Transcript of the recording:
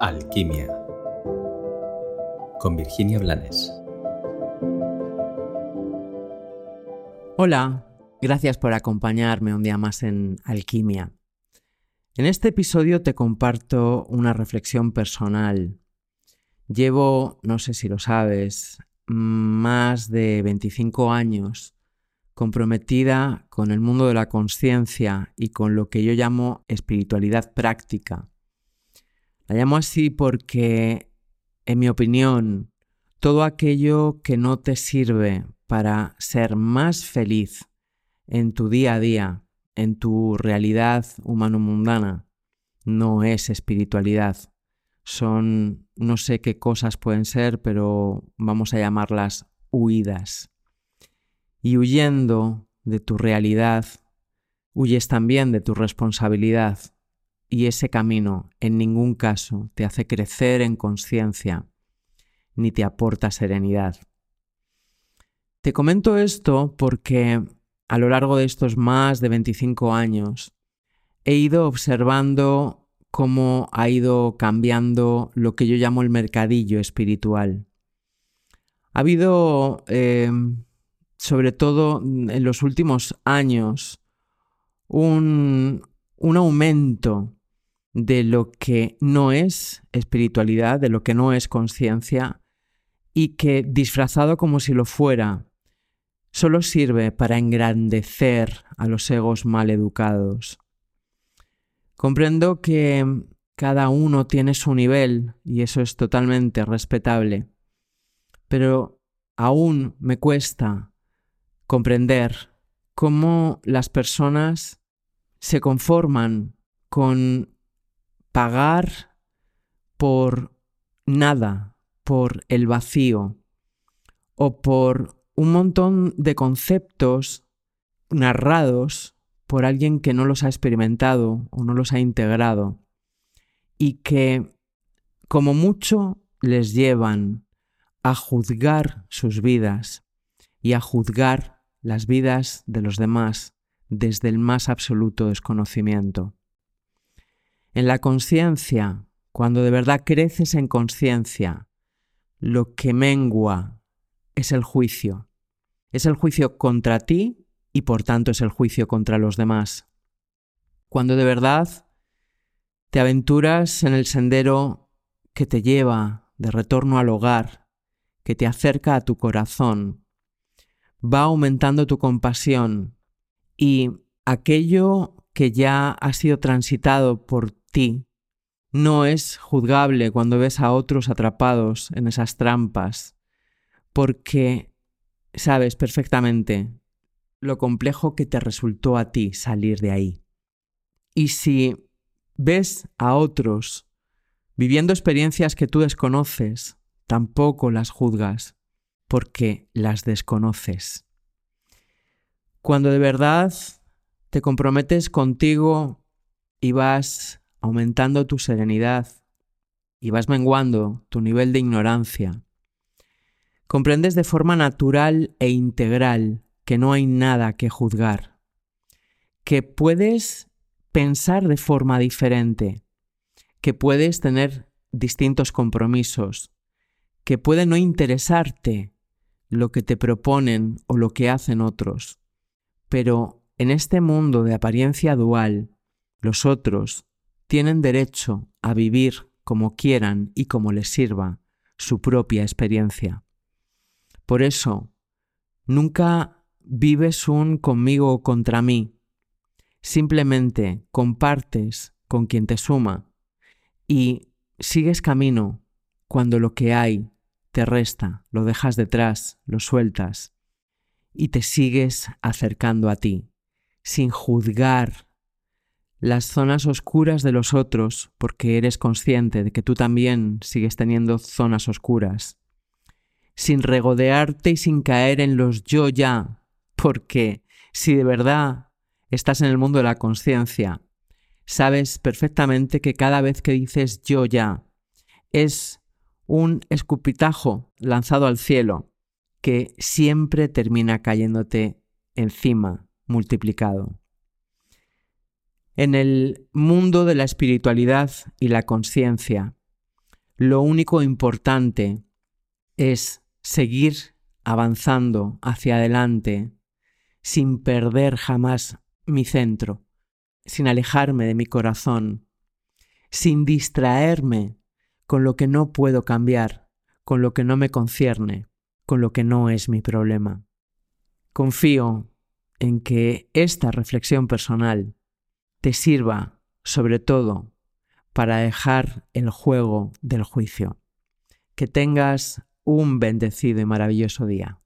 Alquimia con Virginia Blanes. Hola, gracias por acompañarme un día más en Alquimia. En este episodio te comparto una reflexión personal. Llevo, no sé si lo sabes, más de 25 años comprometida con el mundo de la conciencia y con lo que yo llamo espiritualidad práctica. La llamo así porque, en mi opinión, todo aquello que no te sirve para ser más feliz en tu día a día, en tu realidad humano-mundana, no es espiritualidad. Son, no sé qué cosas pueden ser, pero vamos a llamarlas huidas y huyendo de tu realidad, huyes también de tu responsabilidad y ese camino en ningún caso te hace crecer en conciencia ni te aporta serenidad. Te comento esto porque a lo largo de estos más de 25 años he ido observando cómo ha ido cambiando lo que yo llamo el mercadillo espiritual. Ha habido eh, sobre todo en los últimos años, un, un aumento de lo que no es espiritualidad, de lo que no es conciencia, y que disfrazado como si lo fuera, solo sirve para engrandecer a los egos mal educados. Comprendo que cada uno tiene su nivel y eso es totalmente respetable, pero aún me cuesta comprender cómo las personas se conforman con pagar por nada, por el vacío o por un montón de conceptos narrados por alguien que no los ha experimentado o no los ha integrado y que como mucho les llevan a juzgar sus vidas y a juzgar las vidas de los demás desde el más absoluto desconocimiento. En la conciencia, cuando de verdad creces en conciencia, lo que mengua es el juicio. Es el juicio contra ti y por tanto es el juicio contra los demás. Cuando de verdad te aventuras en el sendero que te lleva de retorno al hogar, que te acerca a tu corazón, va aumentando tu compasión y aquello que ya ha sido transitado por ti no es juzgable cuando ves a otros atrapados en esas trampas, porque sabes perfectamente lo complejo que te resultó a ti salir de ahí. Y si ves a otros viviendo experiencias que tú desconoces, tampoco las juzgas, porque las desconoces. Cuando de verdad te comprometes contigo y vas aumentando tu serenidad y vas menguando tu nivel de ignorancia, comprendes de forma natural e integral que no hay nada que juzgar, que puedes pensar de forma diferente, que puedes tener distintos compromisos, que puede no interesarte lo que te proponen o lo que hacen otros. Pero en este mundo de apariencia dual, los otros tienen derecho a vivir como quieran y como les sirva su propia experiencia. Por eso, nunca vives un conmigo o contra mí, simplemente compartes con quien te suma y sigues camino cuando lo que hay te resta, lo dejas detrás, lo sueltas y te sigues acercando a ti, sin juzgar las zonas oscuras de los otros, porque eres consciente de que tú también sigues teniendo zonas oscuras, sin regodearte y sin caer en los yo ya, porque si de verdad estás en el mundo de la conciencia, sabes perfectamente que cada vez que dices yo ya, es un escupitajo lanzado al cielo que siempre termina cayéndote encima, multiplicado. En el mundo de la espiritualidad y la conciencia, Lo único importante es seguir avanzando hacia adelante sin perder jamás mi centro, sin alejarme de mi corazón, sin distraerme con lo que no puedo cambiar, con lo que no me concierne, con lo que no es mi problema. Confío en que esta reflexión personal te sirva sobre todo para dejar el juego del juicio. Que tengas un bendecido y maravilloso día.